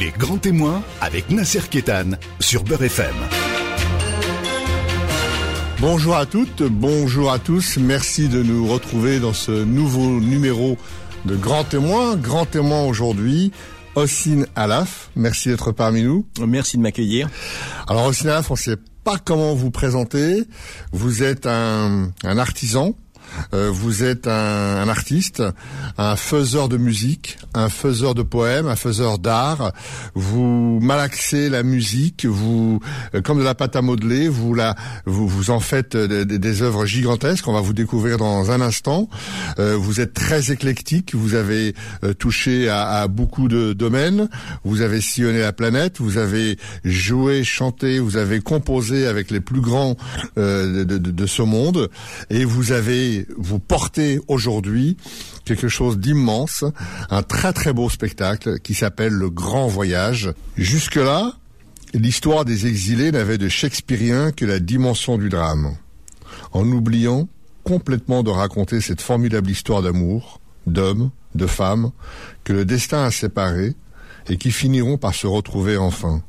Les grands témoins avec Nasser Kétan sur Beurre FM. Bonjour à toutes, bonjour à tous. Merci de nous retrouver dans ce nouveau numéro de Grands témoins. Grand témoin aujourd'hui, Ossine Alaf. Merci d'être parmi nous. Merci de m'accueillir. Alors Ossine Alaf, on ne sait pas comment vous présenter. Vous êtes un, un artisan, euh, vous êtes un, artiste, un faiseur de musique, un faiseur de poèmes, un faiseur d'art. Vous malaxez la musique, vous euh, comme de la pâte à modeler, vous la vous, vous en faites des, œuvres gigantesques. On va vous découvrir dans un instant. Euh, vous êtes très éclectique. Vous avez touché à, beaucoup de domaines. Vous avez sillonné la planète. Vous avez joué, chanté. Vous avez composé avec les plus grands de, de, de ce monde. Et vous avez vous portez aujourd'hui quelque chose d'immense, un très très beau spectacle qui s'appelle Le Grand Voyage. Jusque-là, l'histoire des exilés n'avait de shakespearien que la dimension du drame, en oubliant complètement de raconter cette formidable histoire d'amour, d'hommes, de femmes, que le destin a séparés et qui finiront par se retrouver enfin.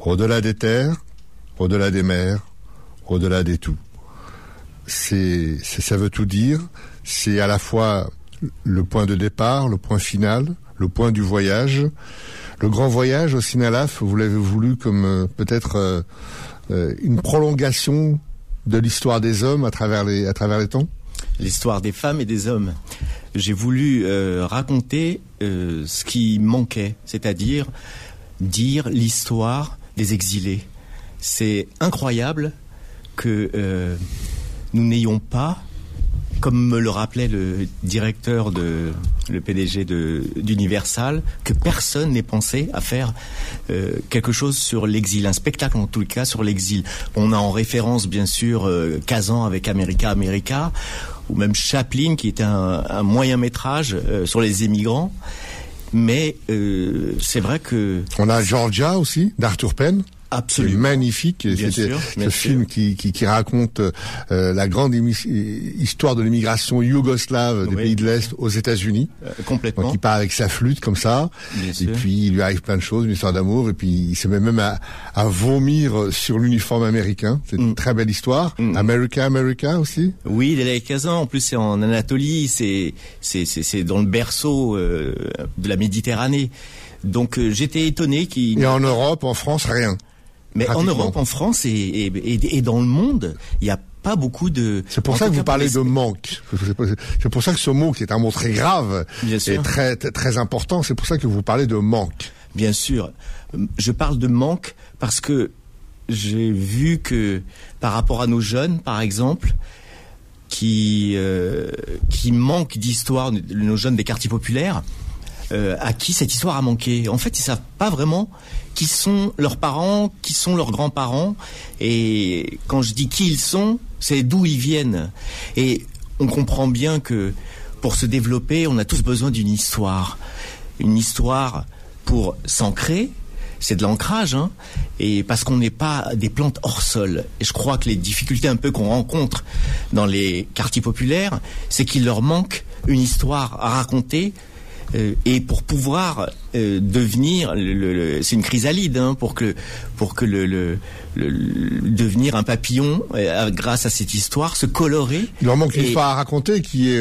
Au-delà des terres, au-delà des mers, au-delà des tout c'est, ça veut tout dire. C'est à la fois le point de départ, le point final, le point du voyage. Le grand voyage au Sinalaf, vous l'avez voulu comme euh, peut-être euh, euh, une prolongation de l'histoire des hommes à travers les, à travers les temps? L'histoire des femmes et des hommes. J'ai voulu raconter ce qui manquait, c'est-à-dire dire l'histoire des exilés. C'est incroyable que nous n'ayons pas, comme me le rappelait le directeur de le PDG d'Universal, que personne n'ait pensé à faire euh, quelque chose sur l'exil, un spectacle en tout cas sur l'exil. On a en référence bien sûr euh, Kazan avec America America, ou même Chaplin qui était un, moyen métrage euh, sur les émigrants. Mais c'est vrai que on a Georgia aussi d'Arthur Penn. Absolument. magnifique. C'était ce film qui, qui, qui, raconte euh, la grande histoire de l'immigration yougoslave des pays de l'Est aux États-Unis. Euh, complètement. Donc il part avec sa flûte comme ça. et puis il lui arrive plein de choses, une histoire d'amour. Et puis il se met même à, à vomir sur l'uniforme américain. C'est une mm. très belle histoire. Mm. America, America aussi. Oui, il est Kazan. En plus c'est en Anatolie. C'est c'est c'est dans le berceau euh, de la Méditerranée. Donc j'étais étonné qu'il. Et en Europe, en France, rien. Mais en Europe, en France et, et, dans le monde, il n'y a pas beaucoup de. C'est pour ça que vous parlez de manque. C'est pour ça que ce mot, qui est un mot très grave, est très très important. C'est pour ça que vous parlez de manque. Bien sûr, je parle de manque parce que j'ai vu que par rapport à nos jeunes, par exemple, qui euh, qui manquent d'histoire, nos jeunes des quartiers populaires, euh, à qui cette histoire a manqué. En fait, ils savent pas vraiment qui sont leurs parents, qui sont leurs grands-parents. Et quand je dis qui ils sont, c'est d'où ils viennent. Et on comprend bien que pour se développer, on a tous besoin d'une histoire. Une histoire pour s'ancrer, c'est de l'ancrage, hein, et parce qu'on n'est pas des plantes hors sol. Et je crois que les difficultés un peu qu'on rencontre dans les quartiers populaires, c'est qu'il leur manque une histoire à raconter euh, et pour pouvoir euh, devenir, le, c'est une chrysalide, hein, pour que pour que le, devenir un papillon euh, grâce à cette histoire, se colorer. Il leur manque une histoire à raconter qui est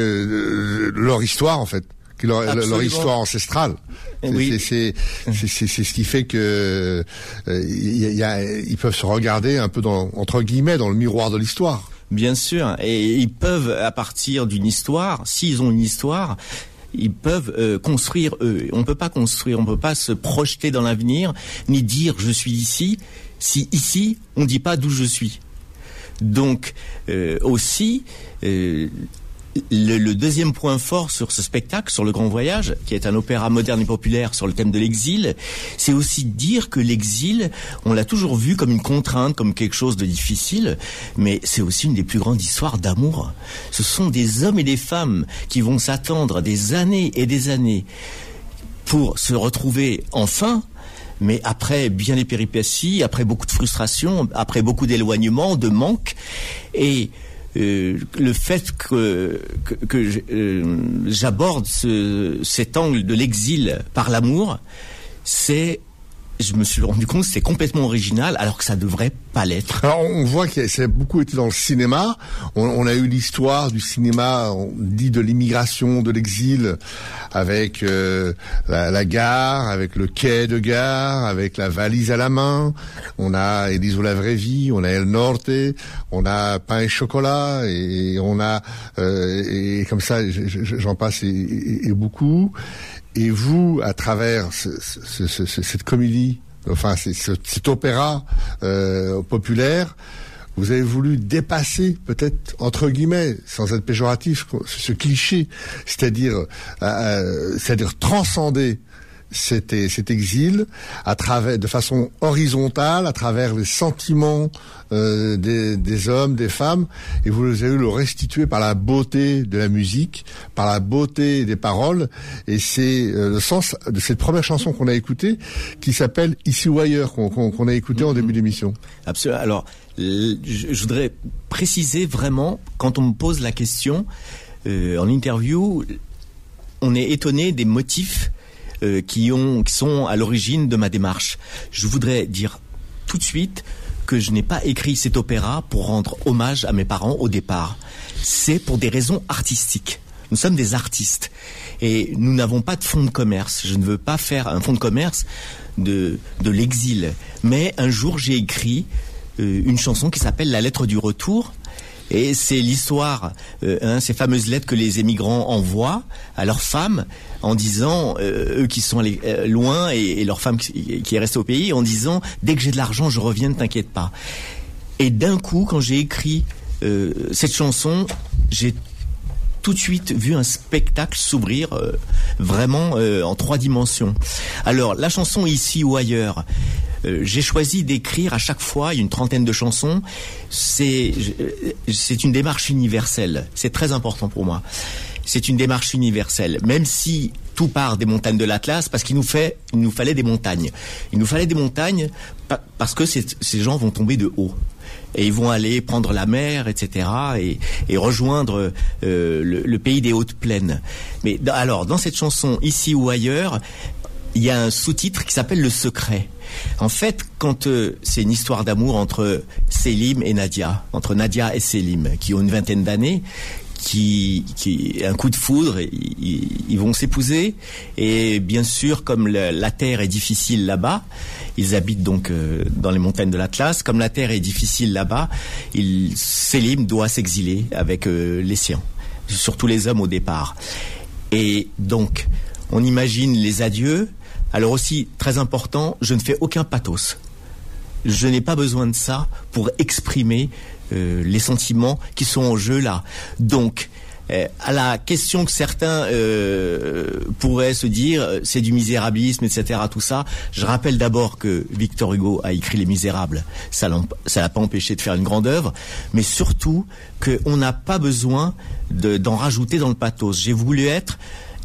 leur histoire en fait. Leur, leur, histoire ancestrale. Oui. C'est ce qui fait que y a, ils peuvent se regarder un peu dans, entre guillemets dans le miroir de l'histoire. Bien sûr, et ils peuvent à partir d'une histoire, s'ils ont une histoire, ils peuvent euh, construire eux. On ne peut pas construire, on ne peut pas se projeter dans l'avenir, ni dire je suis ici, si ici on ne dit pas d'où je suis. Donc euh, aussi, euh, le, deuxième point fort sur ce spectacle, sur le Grand Voyage, qui est un opéra moderne et populaire sur le thème de l'exil, c'est aussi dire que l'exil, on l'a toujours vu comme une contrainte, comme quelque chose de difficile, mais c'est aussi une des plus grandes histoires d'amour. Ce sont des hommes et des femmes qui vont s'attendre des années et des années pour se retrouver enfin, mais après bien des péripéties, après beaucoup de frustration, après beaucoup d'éloignement, de manque, et euh, le fait que, que, euh, j'aborde cet angle de l'exil par l'amour, c'est je me suis rendu compte que c'est complètement original alors que ça devrait pas l'être. Alors on voit que c'est beaucoup été dans le cinéma. On, a eu l'histoire du cinéma on dit de l'immigration, de l'exil, avec euh, la, gare, avec le quai de gare, avec la valise à la main. On a Eliso la vraie vie, on a El Norte, on a pain et chocolat, et, on a euh, et comme ça j'en passe et beaucoup. Et vous, à travers cette comédie, enfin cet opéra euh, populaire, vous avez voulu dépasser, peut-être entre guillemets, sans être péjoratif, ce cliché, c'est-à-dire, euh, euh, c'est-à-dire transcender cet, cet exil à travers, de façon horizontale, à travers les sentiments euh, des, des, hommes, des femmes, et vous avez le restituer par la beauté de la musique, par la beauté des paroles, et c'est euh, le sens de cette première chanson qu'on a écoutée, qui s'appelle Ici ou ailleurs, qu'on a écouté en début d'émission. Absolument. Alors, je voudrais préciser vraiment, quand on me pose la question euh, en interview, on est étonné des motifs euh, qui, ont, qui sont à l'origine de ma démarche. Je voudrais dire tout de suite que je n'ai pas écrit cet opéra pour rendre hommage à mes parents au départ. C'est pour des raisons artistiques. Nous sommes des artistes et nous n'avons pas de fonds de commerce. Je ne veux pas faire un fonds de commerce de, de l'exil. Mais un jour, j'ai écrit euh, une chanson qui s'appelle La lettre du retour et c'est l'histoire, euh, hein, ces fameuses lettres que les émigrants envoient à leurs femmes en disant, euh, eux qui sont allés euh, loin et, et, leur femme qui, est restée au pays, en disant, dès que j'ai de l'argent, je reviens, ne t'inquiète pas. Et d'un coup, quand j'ai écrit cette chanson, j'ai tout de suite vu un spectacle s'ouvrir vraiment en trois dimensions. Alors la chanson ici ou ailleurs, euh, j'ai choisi d'écrire à chaque fois une trentaine de chansons. C'est c'est une démarche universelle. C'est très important pour moi. C'est une démarche universelle, même si tout part des montagnes de l'Atlas, parce qu'il nous nous fallait des montagnes. Il nous fallait des montagnes parce que ces gens vont tomber de haut et ils vont aller prendre la mer, etc., et, rejoindre euh, le, pays des hautes plaines. Mais alors, dans cette chanson, ici ou ailleurs, il y a un sous-titre qui s'appelle Le Secret. En fait, quand euh, c'est une histoire d'amour entre Selim et Nadia, entre Nadia et Selim, qui ont une vingtaine d'années, qui, qui un coup de foudre, ils, vont s'épouser et bien sûr comme la, terre est difficile là-bas, ils habitent donc euh, dans les montagnes de l'Atlas. Comme la terre est difficile là-bas, Selim doit s'exiler avec euh, les siens, surtout les hommes au départ. Et donc, on imagine les adieux, alors aussi, très important, je ne fais aucun pathos. Je n'ai pas besoin de ça pour exprimer euh, les sentiments qui sont en jeu là. Donc, euh, à la question que certains euh, pourraient se dire, c'est du misérabilisme, etc., tout ça, je rappelle d'abord que Victor Hugo a écrit Les Misérables. Ça l'a pas empêché de faire une grande œuvre, mais surtout qu'on n'a pas besoin d'en rajouter dans le pathos. J'ai voulu être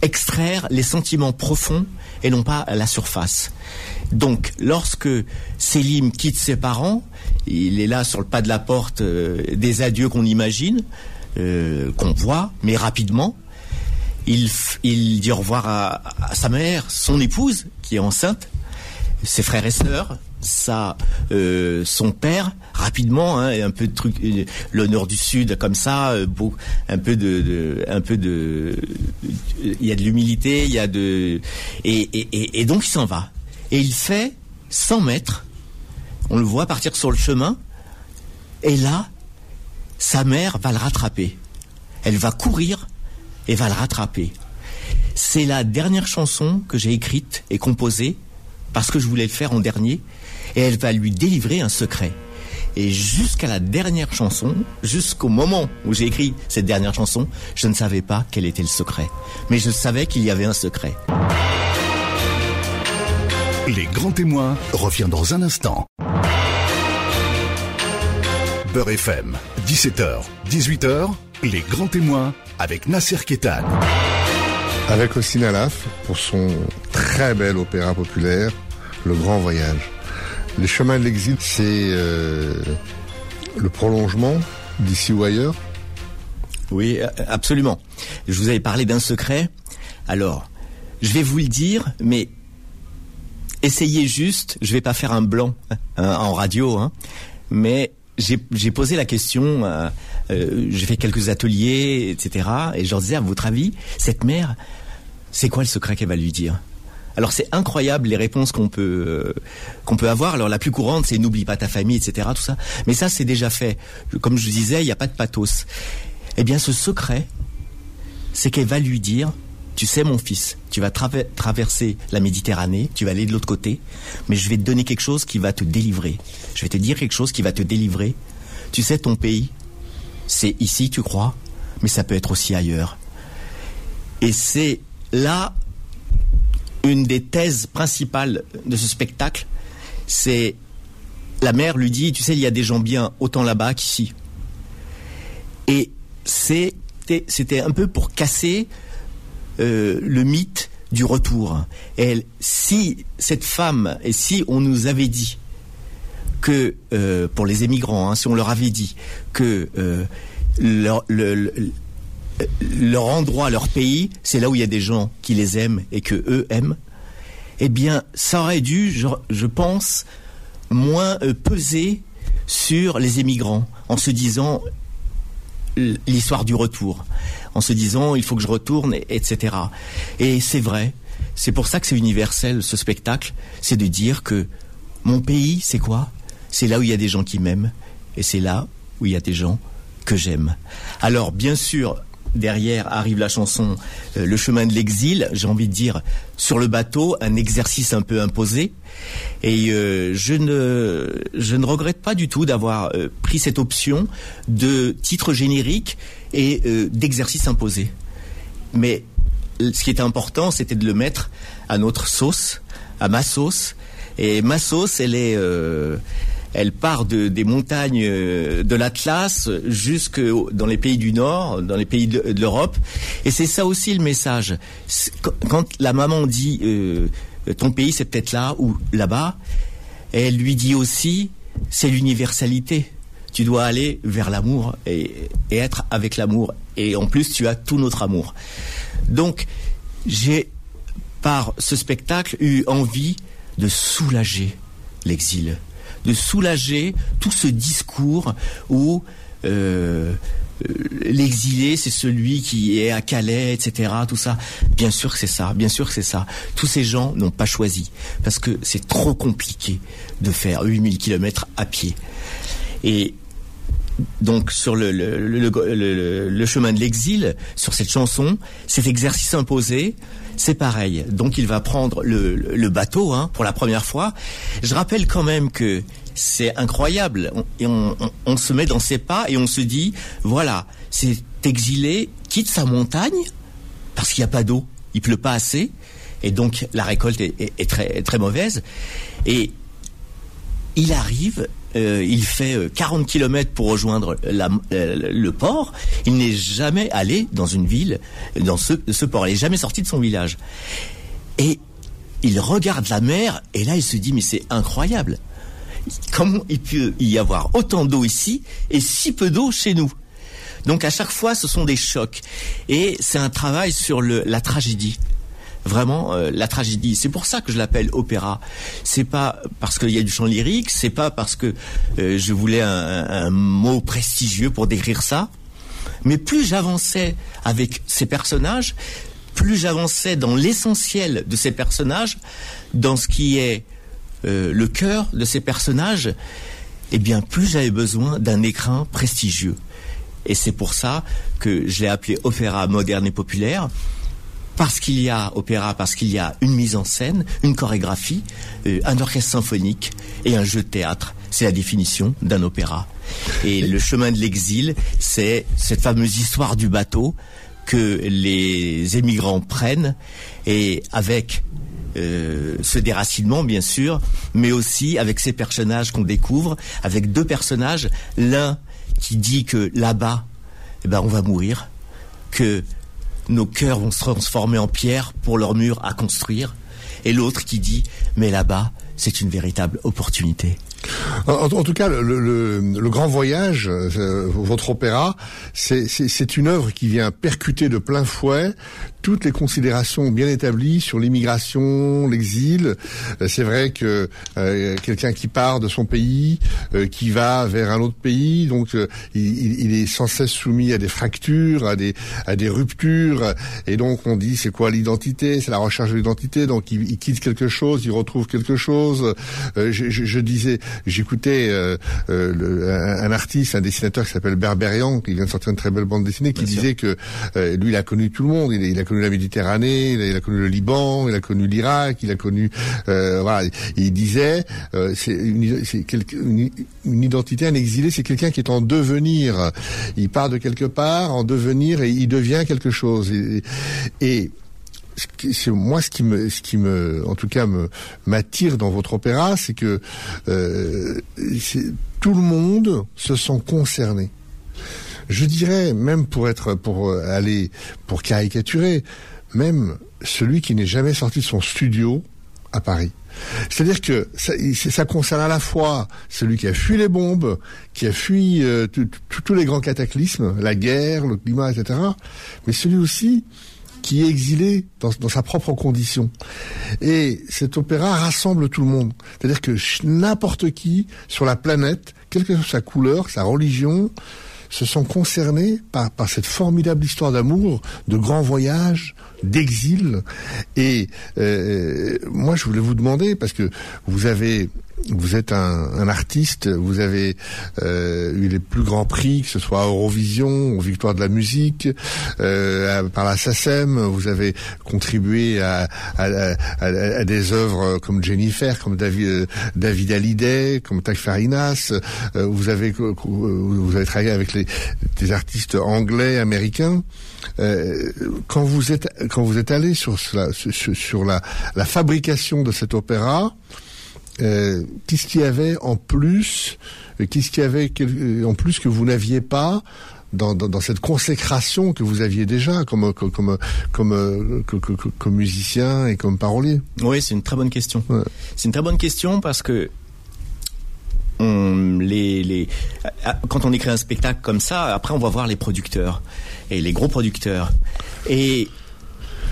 extraire les sentiments profonds et non pas la surface. Donc, lorsque Selim quitte ses parents, il est là sur le pas de la porte euh, des adieux qu'on imagine, euh, qu'on voit, mais rapidement. Il, il dit au revoir à, sa mère, son épouse, qui est enceinte, ses frères et sœurs, ça, euh, son père rapidement, hein, un peu de truc, nord du sud comme ça, euh, un peu de, un peu de, il y a de l'humilité, il y a de, et, et, donc il s'en va et il fait 100 mètres, on le voit partir sur le chemin, et là, sa mère va le rattraper. Elle va courir et va le rattraper. C'est la dernière chanson que j'ai écrite et composée parce que je voulais le faire en dernier et elle va lui délivrer un secret. Et jusqu'à la dernière chanson, jusqu'au moment où j'ai écrit cette dernière chanson, je ne savais pas quel était le secret. Mais je savais qu'il y avait un secret. Les grands témoins revient dans un instant. Beurre FM, 17h, 18h, les grands témoins avec Nasser Kétan. Avec aussi Nalaf pour son très bel opéra populaire, Le Grand Voyage. Les chemins de l'exil, c'est euh, le prolongement d'ici ou ailleurs? Oui, absolument. Je vous avais parlé d'un secret. Alors, je vais vous le dire, mais essayez juste, je vais pas faire un blanc hein, en radio, hein, mais j'ai posé la question, euh, euh, j'ai fait quelques ateliers, etc. Et je leur disais, à votre avis, cette mère, c'est quoi le secret qu'elle va lui dire? Alors c'est incroyable les réponses qu'on peut euh, qu'on peut avoir. Alors la plus courante c'est n'oublie pas ta famille, etc. Tout ça. Mais ça c'est déjà fait. Comme je disais, il n'y a pas de pathos. Eh bien ce secret, c'est qu'elle va lui dire tu sais mon fils, tu vas traverser la Méditerranée, tu vas aller de l'autre côté, mais je vais te donner quelque chose qui va te délivrer. Je vais te dire quelque chose qui va te délivrer. Tu sais ton pays, c'est ici tu crois, mais ça peut être aussi ailleurs. Et c'est là une des thèses principales de ce spectacle, c'est la mère lui dit, tu sais, il y a des gens bien autant là-bas qu'ici. Et c'était un peu pour casser euh, le mythe du retour. Et si cette femme, et si on nous avait dit que euh, pour les émigrants, hein, si on leur avait dit que euh, leur endroit, leur pays, c'est là où il y a des gens qui les aiment et que eux aiment, eh bien, ça aurait dû, je, pense, moins peser sur les émigrants en se disant l'histoire du retour en se disant il faut que je retourne, etc. Et c'est vrai. C'est pour ça que c'est universel ce spectacle, c'est de dire que mon pays, c'est quoi? C'est là où il y a des gens qui m'aiment et c'est là où il y a des gens que j'aime. Alors bien sûr, derrière arrive la chanson euh, Le chemin de l'exil, j'ai envie de dire sur le bateau, un exercice un peu imposé. Et euh, je ne je ne regrette pas du tout d'avoir euh, pris cette option de titre générique et d'exercice imposé. Mais ce qui était important, c'était de le mettre à notre sauce, à ma sauce. Et ma sauce, elle est elle part de, des montagnes euh, de l'Atlas jusque dans les pays du Nord, dans les pays de, l'Europe. Et c'est ça aussi le message. Quand la maman dit euh, ton pays c'est peut-être là ou là-bas, elle lui dit aussi c'est l'universalité. Tu dois aller vers l'amour et, et être avec l'amour. Et en plus, tu as tout notre amour. Donc, j'ai, par ce spectacle, eu envie de soulager l'exil de soulager tout ce discours où euh, l'exilé, c'est celui qui est à Calais, etc. Tout ça. Bien sûr que c'est ça. Bien sûr que c'est ça. Tous ces gens n'ont pas choisi parce que c'est trop compliqué de faire 8000 km à pied. Et donc sur le chemin de l'exil, sur cette chanson, cet exercice imposé, c'est pareil. Donc il va prendre le, bateau hein, pour la première fois. Je rappelle quand même que c'est incroyable. On, on, se met dans ses pas et on se dit, voilà, c'est exilé, quitte sa montagne parce qu'il n'y a pas d'eau, il pleut pas assez, et donc la récolte est, très, très mauvaise. Et il arrive euh, il fait 40 euh, km pour rejoindre euh, le port. Il n'est jamais allé dans une ville, dans ce, port. Il n'est jamais sorti de son village. Et il regarde la mer et là il se dit mais c'est incroyable. Comment il peut y avoir autant d'eau ici et si peu d'eau chez nous? Donc à chaque fois ce sont des chocs et c'est un travail sur la tragédie vraiment euh, la tragédie. C'est pour ça que je l'appelle opéra. C'est pas parce qu'il y a du chant lyrique, c'est pas parce que euh, je voulais un, un, mot prestigieux pour décrire ça. Mais plus j'avançais avec ces personnages, plus j'avançais dans l'essentiel de ces personnages, dans ce qui est euh, le cœur de ces personnages, eh bien plus j'avais besoin d'un écrin prestigieux. Et c'est pour ça que je l'ai appelé opéra moderne et populaire parce qu'il y a opéra, parce qu'il y a une mise en scène, une chorégraphie, euh, un orchestre symphonique et un jeu de théâtre. C'est la définition d'un opéra. Et le chemin de l'exil, c'est cette fameuse histoire du bateau que les émigrants prennent et avec euh, ce déracinement bien sûr, mais aussi avec ces personnages qu'on découvre, avec deux personnages, l'un qui dit que là-bas, eh ben on va mourir, que nos cœurs vont se transformer en pierre pour leurs murs à construire. Et l'autre qui dit, mais là-bas, c'est une véritable opportunité. En, tout cas, le, grand voyage, euh, votre opéra, c'est une œuvre qui vient percuter de plein fouet toutes les considérations bien établies sur l'immigration, l'exil. Euh, c'est vrai que euh, quelqu'un qui part de son pays, qui va vers un autre pays, donc il, est sans cesse soumis à des fractures, à des à des ruptures, et donc on dit c'est quoi l'identité? C'est la recherche de l'identité. Donc il, quitte quelque chose, il retrouve quelque chose. je, je disais j'écoutais euh, euh, un, artiste, un dessinateur qui s'appelle Berberian, qui vient de sortir une très belle bande dessinée, qui disait que euh, lui, il a connu tout le monde. Il, a connu la Méditerranée, il a, connu le Liban, il a connu l'Irak, il a connu... voilà. il disait, c'est une, identité, un exilé, c'est quelqu'un qui est en devenir. Il part de quelque part en devenir et il devient quelque chose. et, et moi ce qui me ce qui me en tout cas m'attire dans votre opéra c'est que euh, tout le monde se sent concerné je dirais même pour être pour aller pour caricaturer même celui qui n'est jamais sorti de son studio à Paris c'est-à-dire que ça, ça, concerne à la fois celui qui a fui les bombes, qui a fui euh, tous les grands cataclysmes, la guerre, le climat, etc., mais celui aussi qui est exilé dans, dans, sa propre condition. Et cet opéra rassemble tout le monde. C'est-à-dire que n'importe qui sur la planète, quelle que soit sa couleur, sa religion, se sont concernés par, cette formidable histoire d'amour, de grands voyages, d'exil. Et euh, moi, je voulais vous demander, parce que vous avez vous êtes un, artiste, vous avez euh, eu les plus grands prix, que ce soit à Eurovision, aux Victoires de la musique, euh, par la SACEM, vous avez contribué à, des œuvres comme Jennifer, comme David, David Hallyday, comme Tak Farinas, vous avez vous avez travaillé avec les, des artistes anglais, américains. quand vous êtes quand vous êtes allé sur, sur, la, la, fabrication de cet opéra, euh, qu'est-ce qu'il y avait en plus euh, Qu'est-ce qu'il y avait euh, en plus que vous n'aviez pas dans, dans, cette consécration que vous aviez déjà comme comme comme comme, comme, musicien et comme parolier? Oui, c'est une très bonne question. C'est une très bonne question parce que on, les, les, quand on écrit un spectacle comme ça, après on va voir les producteurs et les gros producteurs. Et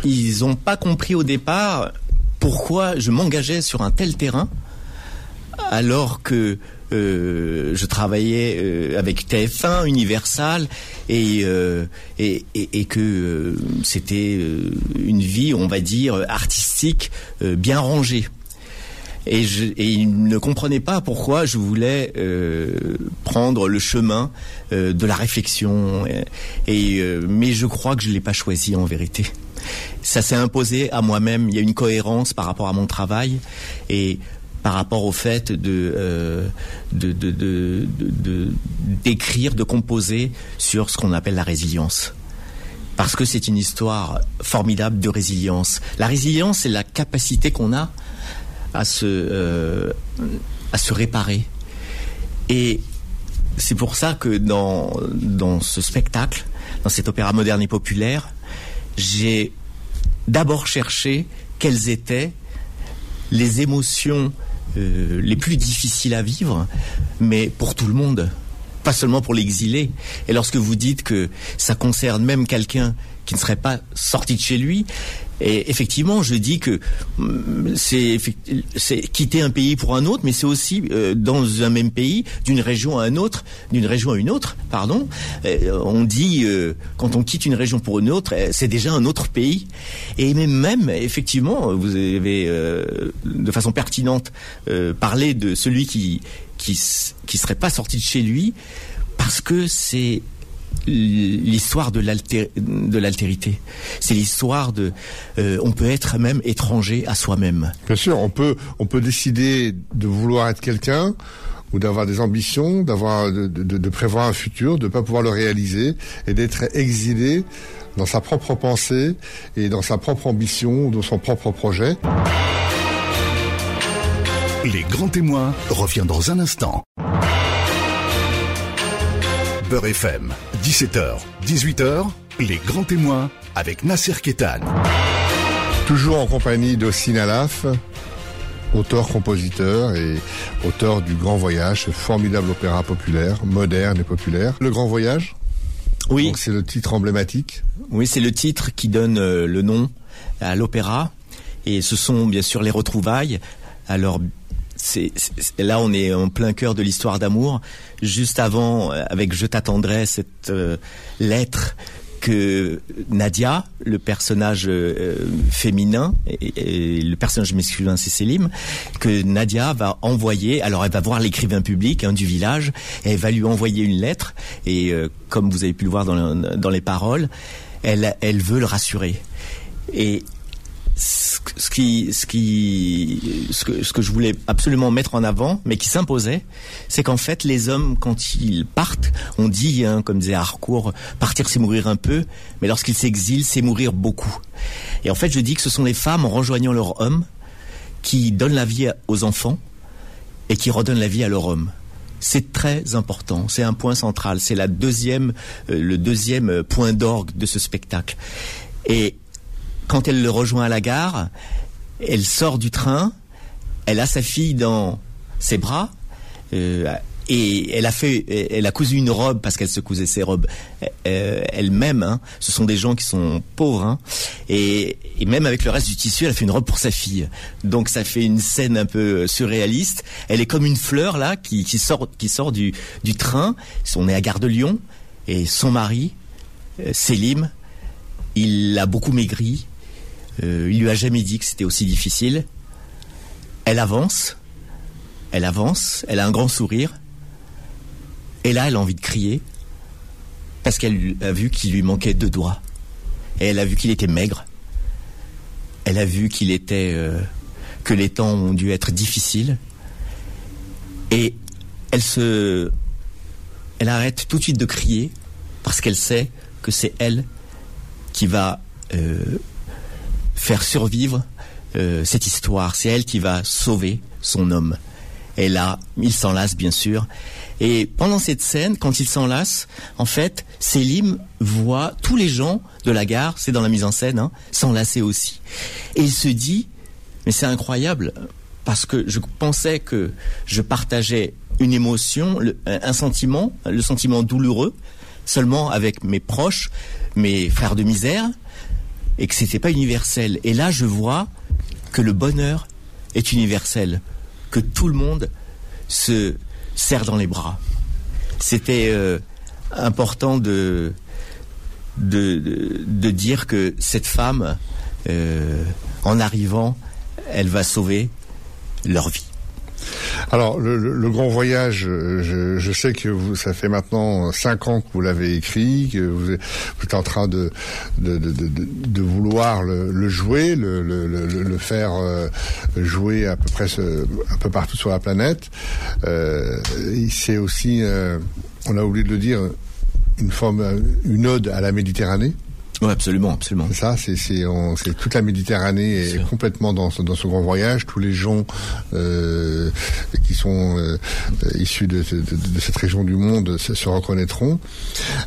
ils n'ont pas compris au départ pourquoi je m'engageais sur un tel terrain alors que euh, je travaillais euh, avec TF1, Universal, et, euh, et, et, que c'était une vie, on va dire, artistique bien rangée. Et, je, et il ne comprenait pas pourquoi je voulais prendre le chemin de la réflexion. Et, mais je crois que je l'ai pas choisi en vérité ça s'est imposé à moi-même. Il y a une cohérence par rapport à mon travail et par rapport au fait de euh, d'écrire, de, composer sur ce qu'on appelle la résilience. Parce que c'est une histoire formidable de résilience. La résilience, c'est la capacité qu'on a à se euh, à se réparer. Et c'est pour ça que dans dans ce spectacle, dans cet opéra moderne et populaire, j'ai d'abord cherché quelles étaient les émotions euh, les plus difficiles à vivre, mais pour tout le monde, pas seulement pour l'exilé. Et lorsque vous dites que ça concerne même quelqu'un qui ne serait pas sorti de chez lui, et effectivement, je dis que mm, c'est quitter un pays pour un autre, mais c'est aussi euh, dans un même pays, d'une région à un autre, d'une région à une autre, pardon. Euh, on dit euh, quand on quitte une région pour une autre, c'est déjà un autre pays. Et même, même effectivement, vous avez de façon pertinente parlé de celui qui qui qui serait pas sorti de chez lui parce que c'est l'histoire de l'altérité. C'est l'histoire de, euh, on peut être même étranger à soi-même. Bien sûr, on peut, on peut décider de vouloir être quelqu'un ou d'avoir des ambitions, d'avoir, de, de, prévoir un futur, de ne pas pouvoir le réaliser et d'être exilé dans sa propre pensée et dans sa propre ambition, dans son propre projet. Les grands témoins revient dans un instant. Beurre FM, 17h, 18h, les grands témoins avec Nasser Kétan. Toujours en compagnie d'Ossine Alaf, auteur-compositeur et auteur du Grand Voyage, ce formidable opéra populaire, moderne et populaire. Le Grand Voyage Oui, c'est le titre emblématique. oui, c'est le titre qui donne euh, le nom à l'opéra, et ce sont bien sûr les retrouvailles. Alors c'est là on est en plein cœur de l'histoire d'amour. Juste avant, euh, avec Je t'attendrai, cette euh, lettre que Nadia, le personnage euh, féminin, et, le personnage masculin c'est Selim, que Nadia va envoyer. Alors elle va voir l'écrivain public hein, du village, elle va lui envoyer une lettre. Et euh, comme vous avez pu le voir dans, dans les paroles, elle, elle veut le rassurer. Et ce qui, ce qui, ce que, ce que je voulais absolument mettre en avant, mais qui s'imposait, c'est qu'en fait, les hommes, quand ils partent, on dit, hein, comme disait Harcourt, partir c'est mourir un peu, mais lorsqu'ils s'exilent, c'est mourir beaucoup. Et en fait, je dis que ce sont les femmes, en rejoignant leur homme, qui donnent la vie aux enfants et qui redonnent la vie à leur homme. C'est très important, c'est un point central, c'est la deuxième, euh, le deuxième euh, point d'orgue de ce spectacle. Et quand elle le rejoint à la gare, elle sort du train, elle a sa fille dans ses bras, euh, et elle a fait, elle a cousu une robe parce qu'elle se cousait ses robes euh, elle-même. hein. Ce sont des gens qui sont pauvres, hein. et, même avec le reste du tissu, elle a fait une robe pour sa fille. Donc ça fait une scène un peu surréaliste. Elle est comme une fleur là qui, qui sort, qui sort du, du train. On est à Gare de Lyon et son mari, euh, Selim, il a beaucoup maigri. Euh, il lui a jamais dit que c'était aussi difficile. Elle avance, elle avance, elle a un grand sourire. Et là, elle a envie de crier parce qu'elle a vu qu'il lui manquait deux doigts. Et elle a vu qu'il était maigre. Elle a vu qu'il était euh, que les temps ont dû être difficiles. Et elle se, elle arrête tout de suite de crier parce qu'elle sait que c'est elle qui va euh, faire survivre euh, cette histoire. C'est elle qui va sauver son homme. Et là, il s'enlace bien sûr. Et pendant cette scène, quand il s'enlace, en fait, Selim voit tous les gens de la gare, c'est dans la mise en scène, hein, s'enlacer aussi. Et il se dit, mais c'est incroyable, parce que je pensais que je partageais une émotion, un sentiment, le sentiment douloureux, seulement avec mes proches, mes frères de misère, et que c'était pas universel. Et là, je vois que le bonheur est universel, que tout le monde se serre dans les bras. C'était euh, important de, dire que cette femme, euh, en arrivant, elle va sauver leur vie. Alors, le, grand voyage, euh, je, sais que vous, ça fait maintenant cinq ans que vous l'avez écrit, que vous êtes, en train de, vouloir le, jouer, le, faire euh, jouer à peu près peu partout sur la planète. Euh, c'est aussi, on a oublié de le dire, une forme, une ode à la Méditerranée. Oui, absolument, absolument. C'est ça, c'est c'est on- c'est toute la Méditerranée est complètement dans ce, dans ce grand voyage. Tous les gens euh, qui sont euh, issus de, de- de- cette région du monde se, se reconnaîtront.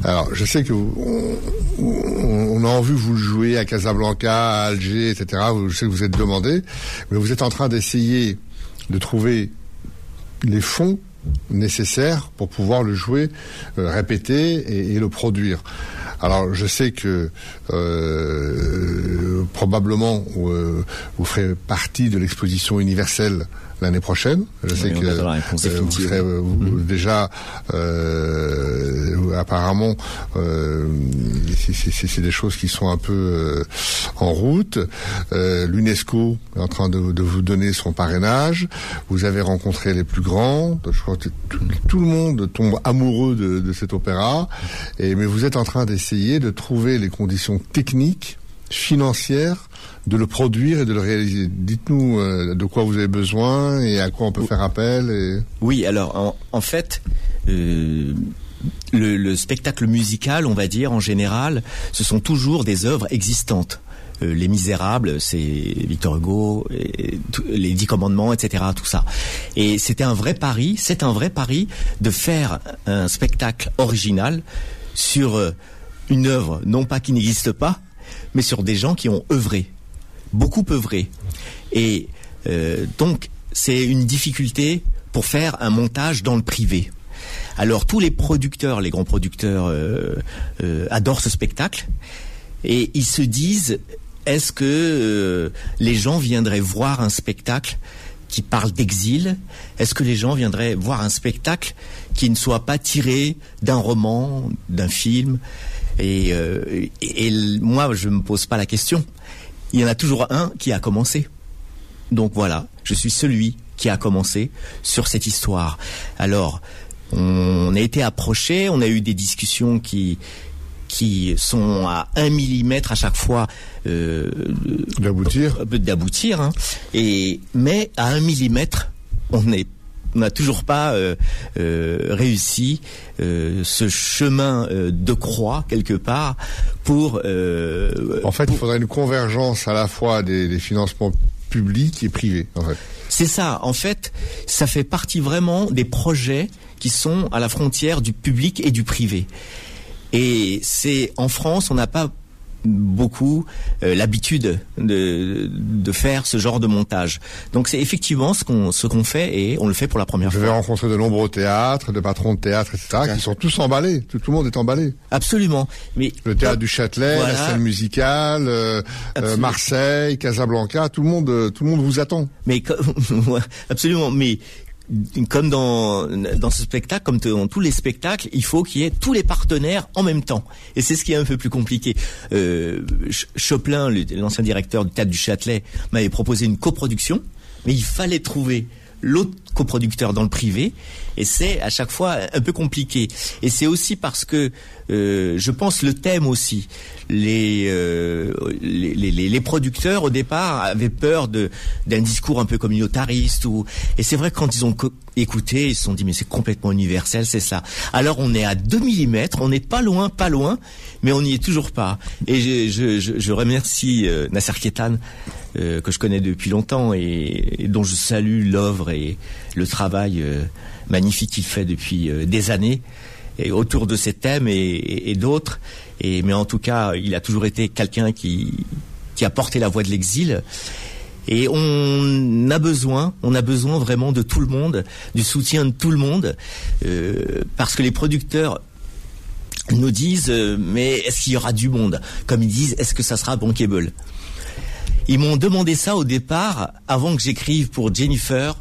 Alors, je sais que vous- on, on- a envie vous le jouer à Casablanca, à Alger, etc. Je sais que vous êtes demandé, mais vous êtes en train d'essayer de trouver les fonds nécessaires pour pouvoir le jouer, euh, répéter et, et le produire. Alors je sais que euh, probablement euh, vous ferez partie de l'exposition universelle l'année prochaine. Je sais on que euh, vous serez euh, vous, déjà euh, apparemment euh, c'est des choses qui sont un peu euh, en route. Euh, L'UNESCO est en train de, de vous donner son parrainage. Vous avez rencontré les plus grands. Je crois que tout, tout le monde tombe amoureux de, de cet opéra. Et mais vous êtes en train d'essayer de trouver les conditions techniques, financières de le produire et de le réaliser. Dites-nous euh, de quoi vous avez besoin et à quoi on peut faire appel. Et... Oui, alors en, en fait, euh, le, le spectacle musical, on va dire en général, ce sont toujours des œuvres existantes. Euh, les Misérables, c'est Victor Hugo, et tout- les Dix Commandements, etc. Tout ça. Et c'était un vrai pari. C'est un vrai pari de faire un spectacle original sur une œuvre, non pas qui n'existe pas, mais sur des gens qui ont œuvré, beaucoup œuvré. Et Euh, donc c'est une difficulté pour faire un montage dans le privé. Alors tous les producteurs, les grands producteurs euh, euh, adorent ce spectacle et ils se disent est-ce que les gens viendraient voir un spectacle qui parle d'exil Est-ce que les gens viendraient voir un spectacle qui ne soit pas tiré d'un roman, d'un film? Et, et, moi, je me pose pas la question. Il y en a toujours un qui a commencé. Donc voilà, je suis celui qui a commencé sur cette histoire. Alors, on a été approché, on a eu des discussions qui qui sont à un millimètre à chaque fois euh, d'aboutir, d'aboutir. Hein. Et mais à un millimètre, on est on n'a toujours pas euh, euh, réussi euh, ce chemin euh, de croix quelque part pour. Euh, en fait, pour... il faudrait une convergence à la fois des, des financements publics et privés. En fait. C'est ça. En fait, ça fait partie vraiment des projets qui sont à la frontière du public et du privé. Et c'est en France, on n'a pas beaucoup euh, l'habitude de, de faire ce genre de montage. Donc c'est effectivement ce qu'on ce qu'on fait et on le fait pour la première Je fois. vais rencontrer de nombreux théâtres, de patrons de théâtre, etc., qui sont tous emballés. Tout, tout, le monde est emballé. Absolument. Mais le théâtre du Châtelet, voilà. la scène musicale, euh, euh, Marseille, Casablanca, tout le monde, tout le monde vous attend. Mais absolument. Mais comme dans, dans ce spectacle, comme dans tous les spectacles, il faut qu'il y ait tous les partenaires en même temps. Et c'est ce qui est un peu plus compliqué. Euh, Choplin, l'ancien directeur du Théâtre du Châtelet, m'avait proposé une coproduction, mais il fallait trouver l'autre coproducteur dans le privé et c'est à chaque fois un peu compliqué. Et c'est aussi parce que euh, je pense le thème aussi les, euh, les, les, les producteurs au départ avaient peur de d'un discours un peu communautariste ou et c'est vrai que quand ils ont écouté ils se sont dit mais c'est complètement universel c'est ça. Alors on est à 2 mm on n'est pas loin pas loin mais on n'y est toujours pas. Et je, je, je, je remercie euh, Nasser Ketan euh, que je connais depuis longtemps et, et dont je salue l'œuvre et le travail euh, magnifique qu'il fait depuis euh, des années et autour de ces thèmes et, d'autres. Et mais en tout cas, il a toujours été quelqu'un qui qui a porté la voix de l'exil. Et on a besoin, on a besoin vraiment de tout le monde, du soutien de tout le monde, euh, parce que les producteurs nous disent mais est-ce qu'il y aura du monde? Comme ils disent, est-ce que ça sera bankable? Ils m'ont demandé ça au départ, avant que j'écrive pour Jennifer,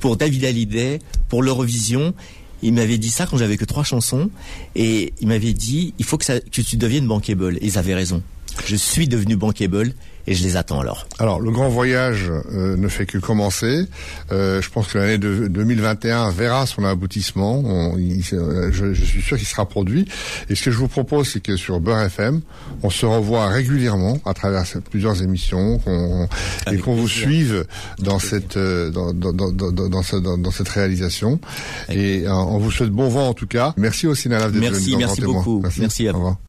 pour David Hallyday, pour l'Eurovision. Il m'avait dit ça quand j'avais que trois chansons et il m'avait dit il faut que, ça, que tu deviennes bankable. Et ils avaient raison. Je suis devenu bankable et je les attends alors. Alors le grand voyage euh, ne fait que commencer. Euh, je pense que l'année de 2021 verra son aboutissement. On, il, je, je, suis sûr qu'il sera produit. Et ce que je vous propose, c'est que sur Beurre FM, on se revoit régulièrement à travers plusieurs émissions, qu'on et qu'on vous suive dans cette dans, dans, dans, dans, dans, dans cette réalisation. Avec et euh, on vous souhaite bon vent en tout cas. Merci aussi Nalaf d'être Merci, venu merci beaucoup. Merci, merci à vous.